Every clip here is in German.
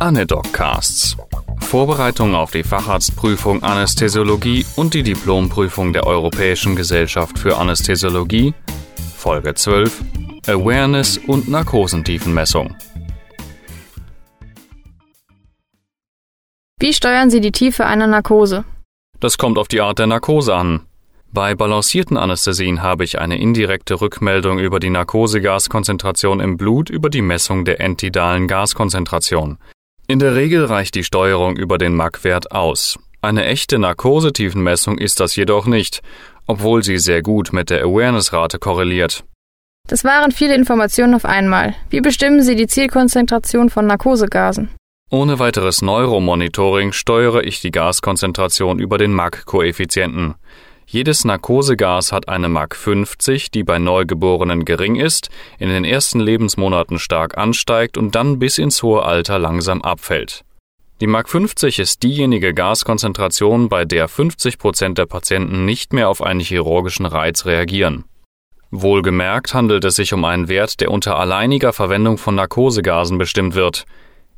Anedoccasts. Vorbereitung auf die Facharztprüfung Anästhesiologie und die Diplomprüfung der Europäischen Gesellschaft für Anästhesiologie. Folge 12. Awareness und Narkosentiefenmessung. Wie steuern Sie die Tiefe einer Narkose? Das kommt auf die Art der Narkose an. Bei balancierten Anästhesien habe ich eine indirekte Rückmeldung über die Narkosegaskonzentration im Blut über die Messung der entidalen Gaskonzentration. In der Regel reicht die Steuerung über den MAC-Wert aus. Eine echte Narkosetiefenmessung ist das jedoch nicht, obwohl sie sehr gut mit der Awareness-Rate korreliert. Das waren viele Informationen auf einmal. Wie bestimmen Sie die Zielkonzentration von Narkosegasen? Ohne weiteres Neuromonitoring steuere ich die Gaskonzentration über den MAC-Koeffizienten. Jedes Narkosegas hat eine MAC 50, die bei Neugeborenen gering ist, in den ersten Lebensmonaten stark ansteigt und dann bis ins hohe Alter langsam abfällt. Die MAC 50 ist diejenige Gaskonzentration, bei der 50 Prozent der Patienten nicht mehr auf einen chirurgischen Reiz reagieren. Wohlgemerkt handelt es sich um einen Wert, der unter alleiniger Verwendung von Narkosegasen bestimmt wird.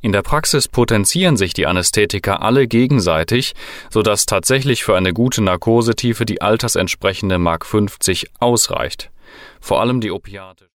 In der Praxis potenzieren sich die Anästhetika alle gegenseitig, sodass tatsächlich für eine gute Narkosetiefe die altersentsprechende Mark 50 ausreicht. Vor allem die Opiate